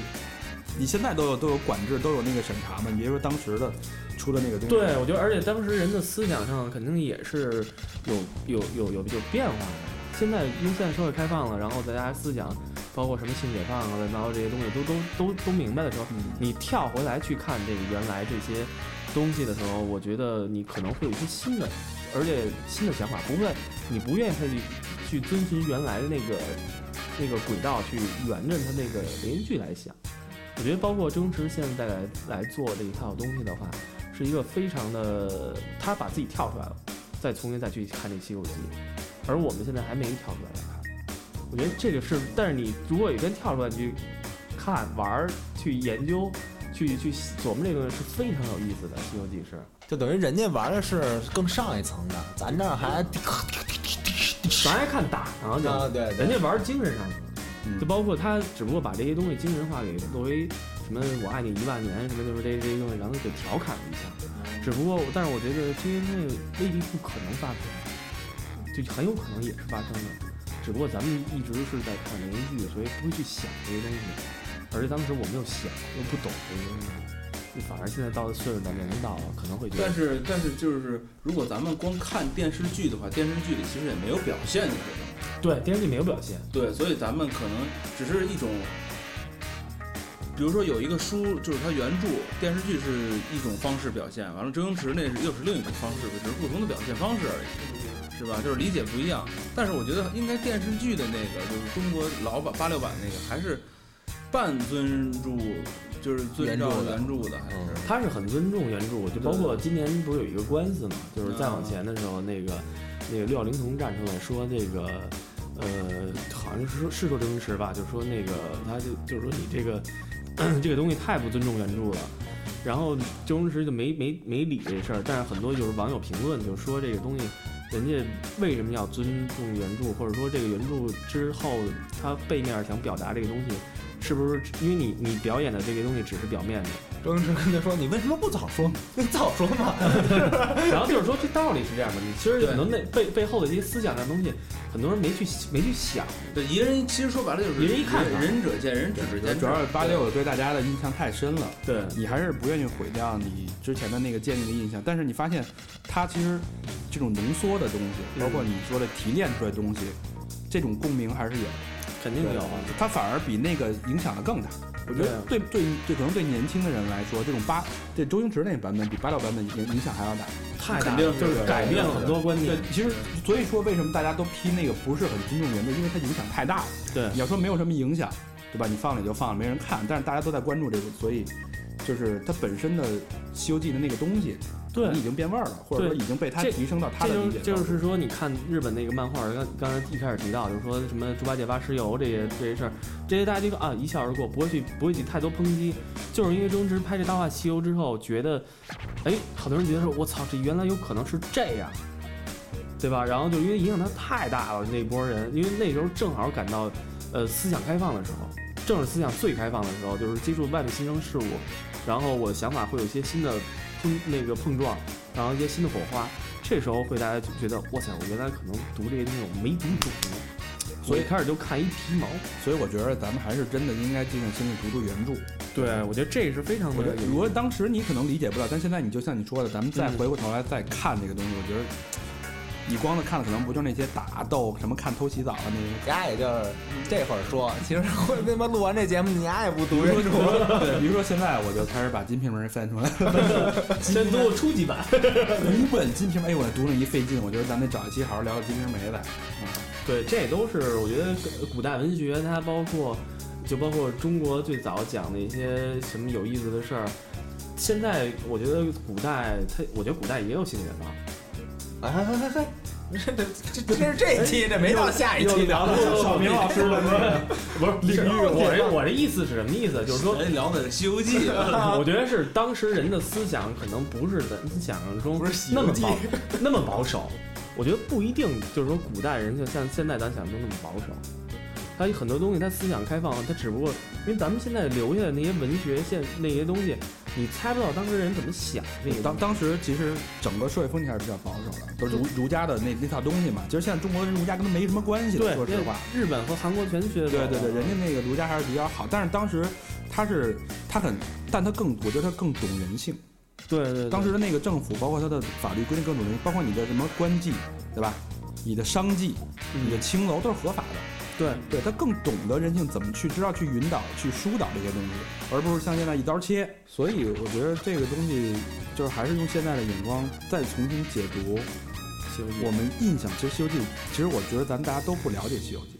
你现在都有都有管制，都有那个审查嘛？你别说当时的出的那个东西，对，我觉得，而且当时人的思想上肯定也是有有有有有变化的。现在因为现在社会开放了，然后大家思想，包括什么性解放啊、乱七八糟这些东西都都都都明白的时候，你跳回来去看这个原来这些东西的时候，我觉得你可能会有一些新的，而且新的想法，不会，你不愿意再去去遵循原来的那个那个轨道去沿着他那个连续剧来想。我觉得包括周星驰现在来来做这一套东西的话，是一个非常的，他把自己跳出来了，再重新再去看这《西游记》，而我们现在还没跳出来看。我觉得这个是，但是你如果有一天跳出来，去看、玩儿、去研究、去去琢磨这个是非常有意思的，《西游记》是。就等于人家玩的是更上一层的，咱这还咱还看打呢，就、啊，对，人家玩精神上的，就包括他只不过把这些东西精神化给作为什么“我爱你一万年”什么，就是这这些东西，然后给调侃了一下。只不过，但是我觉得这些东西未必不可能发生，就很有可能也是发生的。只不过咱们一直是在看连续剧，所以不会去想这些东西，而且当时我们又想，又不懂这些东西，反而现在到了岁数咱年龄到了，可能会觉得但是但是就是，如果咱们光看电视剧的话，电视剧里其实也没有表现这些东西。对电视剧没有表现，对，所以咱们可能只是一种，比如说有一个书，就是它原著，电视剧是一种方式表现，完了周星驰那是又是另一种方式，只是不同的表现方式而已，是吧？就是理解不一样。但是我觉得应该电视剧的那个，就是中国老版八六版那个，还是半尊重，就是遵照原著的原著的，还是。他是很尊重原著，就包括今年不是有一个官司嘛，就是再往前的时候，那个那个六小龄童站出来说这个，呃，好像是说是说周星驰吧，就说那个他就就是说你这个 这个东西太不尊重原著了。然后周星驰就没没没理这事儿，但是很多就是网友评论就说这个东西，人家为什么要尊重原著，或者说这个原著之后他背面想表达这个东西是不是因为你你表演的这个东西只是表面的，周星驰跟他说：“你为什么不早说？你早说嘛 然后就是说这道理是这样的，你其实很多内背背后的这些思想上的东西，很多人没去没去想。对，一个人其实说白了就是一人一看仁者见仁，智者见智。主要是八六对大家的印象太深了，对，你还是不愿意毁掉你之前的那个建立的印象。但是你发现，它其实这种浓缩的东西，包括你说的提炼出来的东西，这种共鸣还是有。肯定有啊。它反而比那个影响的更大。我觉得对对对，可能对年轻的人来说，这种八这周星驰那个版本比八六版本影影响还要大。太大了肯定就是改变了很多观念对念。，其实所以说为什么大家都批那个不是很尊重原著，因为它影响太大了。对你要说没有什么影响，对吧？你放了也就放了，没人看，但是大家都在关注这个，所以就是它本身的《西游记》的那个东西，对已经变味儿了，或者说已经被他提升到他的理解高度。就是说，你看日本那个漫画，刚刚才一开始提到，就是说什么猪八戒挖石油这些这些事儿，这些大家就说啊一笑而过，不会去不会去太多抨击，就是因为周星驰拍这《大话西游》之后，觉得，哎，好多人觉得说，我操，这原来有可能是这样，对吧？然后就因为影响他太大了，那波人，因为那时候正好赶到，呃，思想开放的时候，正是思想最开放的时候，就是接触外面新生事物，然后我的想法会有一些新的碰那个碰撞，然后一些新的火花。这时候会大家就觉得，哇塞，我原来可能读这些东西我没读懂，所以开始就看一皮毛。所以我觉得咱们还是真的应该静下心来读读原著。对，我觉得这是非常我觉得如果当时你可能理解不了，但现在你就像你说的，咱们再嗯回过头来再看这个东西，我觉得你光的看的可能不就那些打斗什么看偷洗澡啊那些。丫也就是这会儿说，其实会他妈录完这节目，你丫也不读比如原，著。对，比如说现在我就开始把《金瓶梅》翻出来，先读初级版。五本《金瓶梅》，哎，我读了一费劲，我觉得咱得找一期好好聊聊《金瓶梅》的。对，这也都是我觉得古代文学，它包括就包括中国最早讲的一些什么有意思的事儿。现在我觉得古代，它我觉得古代也有性缘吧。哎哎哎哎，这这这这是这一期，这没到下一期聊到小明老师了，不是领域，我这我这意思是什么意思？就是说，聊的《西游记》，我觉得是当时人的思想可能不是咱想象中那么保那么保守。我觉得不一定，就是说古代人就像现在咱想象中那么保守。他有很多东西，他思想开放，他只不过因为咱们现在留下的那些文学现那些东西，你猜不到当时人怎么想这个。当当时其实整个社会风气还是比较保守的，都是儒儒家的那那套东西嘛。其实现在中国跟儒家跟他没什么关系对了，，说实话。日本和韩国全学的对对对，人家那个儒家还是比较好，但是当时他是他很，但他更，我觉得他更懂人性。对对对，当时的那个政府，包括他的法律规定更懂人性，包括你的什么官妓，对吧？你的商妓、你的青楼都是合法的。对对他更懂得人性，怎么去知道去引导、去疏导这些东西，而不是像现在一刀切。所以我觉得这个东西就是还是用现在的眼光再重新解读西游记我们印象。其实《西游记》，其实我觉得咱们大家都不了解《西游记》，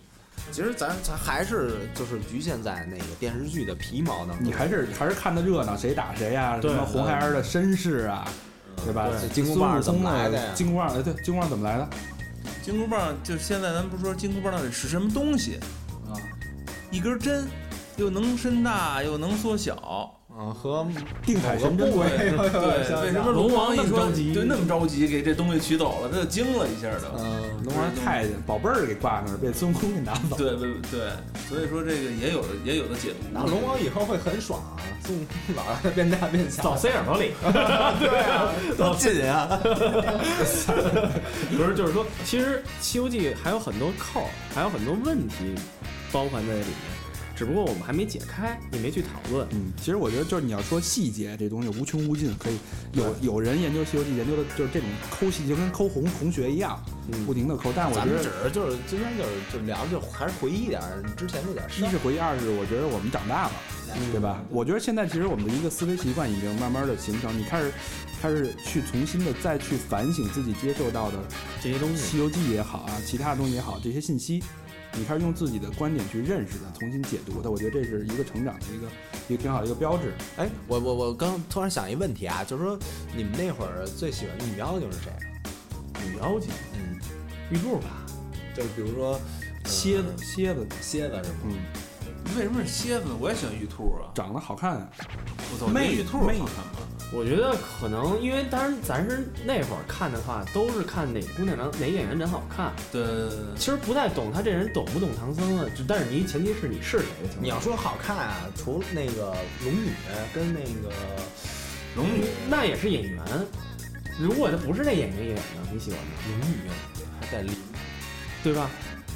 其实咱咱还是就是局限在那个电视剧的皮毛当中。你还是还是看的热闹，谁打谁呀、对什么红孩儿的身世啊，对吧？对金箍棒是怎么来的金箍棒，哎，对，金箍棒怎么来的？金箍棒就现在咱们不说金箍棒到底是什么东西？啊，一根针，又能伸大又能缩小。嗯和定海神针对对，为什么龙王一着急对，那么着急给这东西取走了，他就惊了一下的。嗯龙王太监宝贝儿给挂上了，被孙悟空给拿走。对对对，所以说这个也有的也有的解读。那龙王以后会很爽啊，孙悟空老让他变大变小，早塞耳朵里。对啊，多近啊！不是，就是说，其实《西游记》还有很多扣，还有很多问题包含在里面，只不过我们还没解开，也没去讨论。嗯，其实我觉得就是你要说细节这东西无穷无尽，可以有有人研究《西游记》，研究的就是这种抠细节，就跟抠红同学一样，嗯不停的抠。但是我咱们只觉得，是就是今天就是就聊，就还是回忆点儿之前那点事儿。一是回忆，二是我觉得我们长大了，对吧？我觉得现在其实我们的一个思维习惯已经慢慢的形成，你开始开始去重新的再去反省自己接受到的《这些东西，西游记》也好啊，其他的东西也好，这些信息，你开始用自己的观点去认识它，重新解读它。我觉得这是一个成长的一个一个挺好的一个标志。哎，我我我刚突然想一问题啊，就是说你们那会儿最喜欢的女妖精是谁？女妖精，嗯，玉柱吧，就是比如说蝎子，蝎子，蝎子是吗？嗯，为什么是蝎子呢？我也喜欢玉兔啊。长得好看啊。我操，我觉得媚玉兔媚好看吗？我觉得可能因为当然咱是那会儿看的话，都是看哪姑娘长哪演员长好看，对其实不太懂他这人懂不懂唐僧啊。只但是你前提是你是谁的情况。你要说好看啊，除了那个龙女跟那个龙女那也是演员，如果他不是那演员演的，你喜欢吗？龙女还带林，对吧？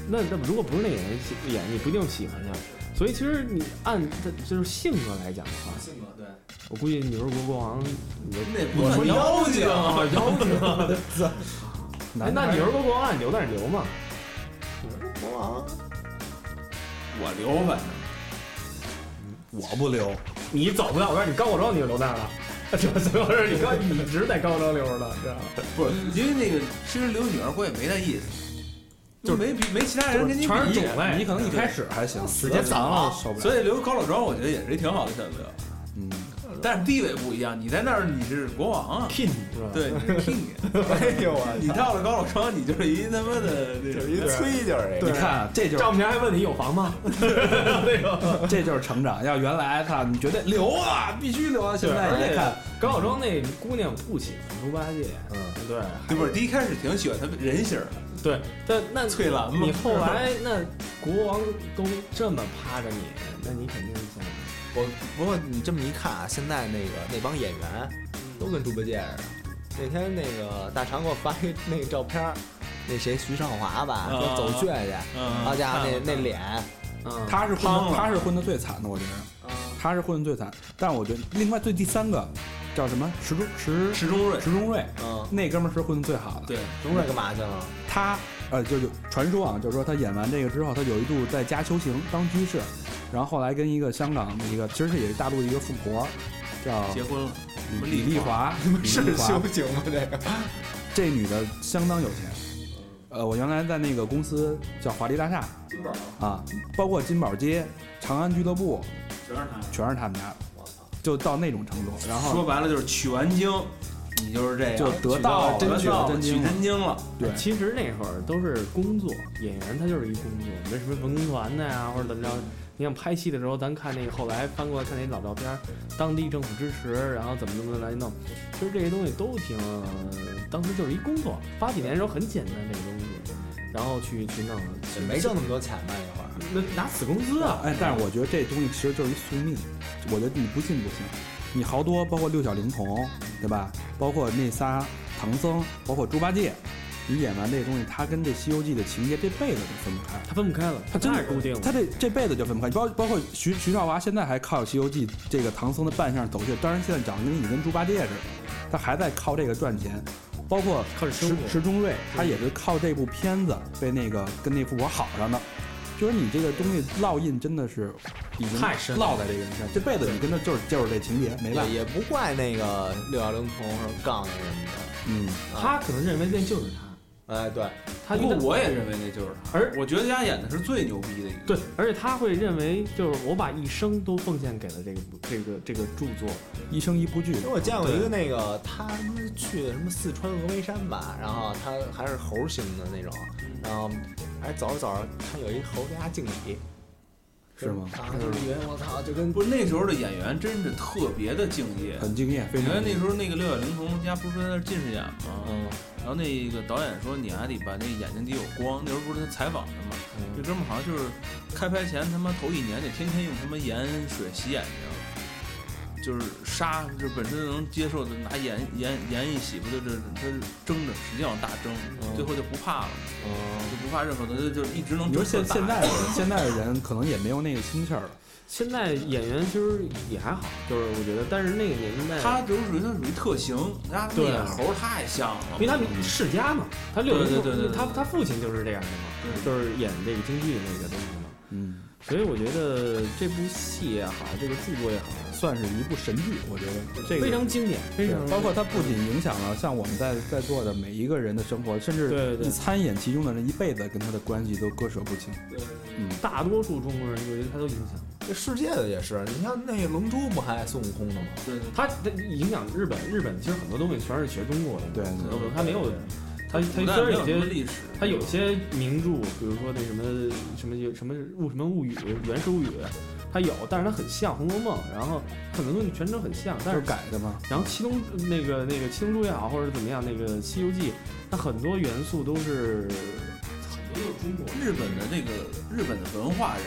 那那如果不是那演员演，你不一定喜欢他。所以其实你按他就是性格来讲的话，性格对，我估计你说国国王，你就那不算妖精，妖精。哎，那你说国国王，你留在那儿留嘛？国王我留反正。我不留，你走不了，我告诉你，高国庄你就留那儿了。这所有人，你高你一直在高庄留着呢，知道吗？不是，因为那个其实留女儿国也没那意思，就没比没其他人跟你比，全是种类你可能一开始还行，时间长了。所以留高老庄我觉得也是一挺好的选择，嗯，但是地位不一样，你在那儿你是国王啊，king 是吧？对，你是 king，哎呦我你到了高老庄，你就是一他妈的就是一崔家儿你看啊这就是丈母娘还问你有房吗？那个 这就是成长。要原来他你觉得留啊，必须留啊，现在你再看，高老庄那姑娘不喜欢猪八戒，嗯，对，对不是？第一开始挺喜欢他人形儿，对，但那翠兰嘛你后来那国王都这么趴着你，那你肯定想我不过你这么一看啊，现在那个那帮演员都跟猪八戒似的。那天那个大长给我发一那个照片儿，那谁徐少华吧，啊说走穴去，嗯好家伙那那脸，嗯，他是混的，他是混的最惨的，我觉得他是混的最惨。但是我觉得另外最第三个叫什么石中石石中瑞，石中瑞，嗯，那哥们儿是混的最好的。对，中瑞干嘛去了？他呃，就有传说啊，就是说他演完这个之后，他有一度在家修行当居士，然后后来跟一个香港的一个，其实是也是大陆的一个富婆，叫结婚了，李丽丽华，李是丽华修行吗？这个这女的相当有钱。呃，我原来在那个公司叫华丽大厦金宝啊，包括金宝街、长安俱乐部，全是他。全是他们家的，就到那种程度。然后说白了就是取完经，你就是这样，就得道取真取了真取经了真经了。对其实那会儿都是工作，演员他就是一工作，没什么文工团的呀，或者怎么着。你想拍戏的时候，咱看那个后来翻过来看那老照片，当地政府支持，然后怎么怎么来弄，其实这些东西都挺，当时就是一工作，八几年的时候很简单这个东西，然后去去弄，也没挣那么多钱吧？那会儿那拿死工资啊，哎，但是我觉得这东西其实就是一宿命，我觉得你不信不行。你好多包括六小龄童，对吧？包括那仨唐僧，包括猪八戒，你演完这东西，他跟这《西游记》的情节这辈子都分不开。他分不开了，他真太固定了，他这这辈子就分不开。包包括徐徐少华现在还靠《西游记》这个唐僧的扮相走穴，当然现在长得跟你跟猪八戒似的，他还在靠这个赚钱。包括石。石中瑞，他也是靠这部片子被那个跟那富婆好上的。就是你这个东西烙印真的是已经太深了烙在这个人身上，这辈子你跟他就是就是这情节，没办法。也也不怪那个六幺零童什么杠那什么的。嗯，他可能认为那就是他，哎，对，他不过我也认为那就是他，而我觉得他演的是最牛逼的一个。对，而且他会认为，就是我把一生都奉献给了这个这个这个著作，一生一部剧。因为我见过一个那个，他去的什么四川峨眉山吧，然后他还是猴型的那种，然后还走着走着，他有一猴给他敬礼，是吗？啊，就是以为我操，就跟不是那时候的演员真是特别的敬业。很敬业，非常看那时候那个六小龄童家不是说在那儿近视眼吗？嗯然后那个导演说你还得把那眼睛得有光。那时候不是他采访他吗？这嗯，哥们儿好像就是开拍前他妈头一年得天天用他妈盐水洗眼睛，就是杀，这本身能接受的，拿盐盐盐一洗，不就这他是蒸着，使劲往大蒸，最后就不怕了，嗯。就不怕任何的，就就一直能你说现现在的，现在的人可能也没有那个心气儿了。现在演员其实也还好，就是我觉得，但是那个年代，他就是属于他属于特型，演猴太像了，因为他世家嘛，他六对他他父亲就是这样的嘛，就是演这个京剧的那个东西嘛，嗯，所以我觉得这部戏也好，这个著作也好，算是一部神剧，我觉得这个非常经典，非常包括它不仅影响了像我们在在座的每一个人的生活，甚至对对对你参演其中的人一辈子跟他的关系都割舍不清。对嗯，大多数中国人，我觉得他都影响。这世界的也是，你像那个龙珠不还孙悟空的吗？对对他他影响日本，日本其实很多东西全是学中国的，对他没有，他他古代没有虽然有些历史，他有些名著，比如说那什么什么有什么物什么物语、源氏物语，它有，但是它很像《红楼梦》，然后很多东西全程很像，但是是改的嘛。然后七龙那个那个七龙珠也好，或者怎么样，那个《西游记》，它很多元素都是很多都是中国的。日本的这个日本的文化人，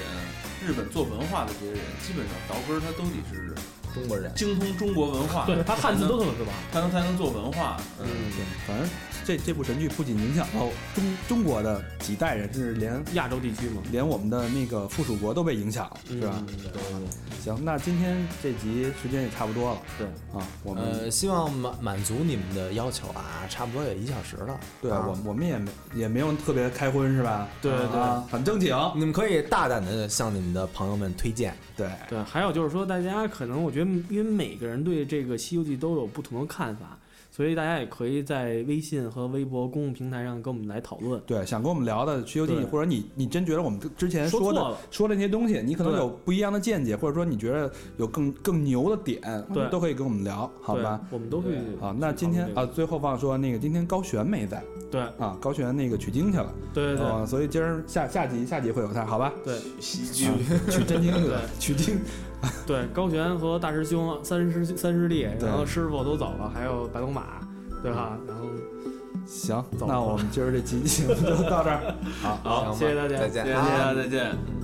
日本做文化的这些人，基本上倒根儿他都得是中国人。精通中国文化，对，他汉字都特是吧？他能才能做文化。嗯，对，反正这这部神剧不仅影响到中中国的几代人，甚至连亚洲地区嘛，连我们的那个附属国都被影响了，是吧？嗯对对对。行，那今天这集时间也差不多了。对啊，我们、呃，希望满满足你们的要求啊，差不多也一小时了。对我我们也没也没有特别开荤是吧？对对啊，很正经。你们可以大胆的向你们的朋友们推荐。对，对，还有就是说，大家可能我觉得，因为每个人对这个《西游记》都有不同的看法，所以大家也可以在微信和微博公共平台上跟我们来讨论。对，想跟我们聊的《西游记》，或者你你真觉得我们之前说的说说的那些东西，你可能有不一样的见解，或者说你觉得有更更牛的点，对都可以跟我们聊，好吧？？我们都会好，那今天啊，最后忘说那个，今天高璇没在对啊，高璇那个取经去了，对对啊，所以今儿下下集下集会有他，好吧？对喜去取真经去了，取经。对，高璇和大师兄三师三师弟，然后师傅都走了，还有白龙马，对吧？然后行，那我们今儿这集节目就到这儿。好，好，谢谢大家，再见谢谢大家，再见。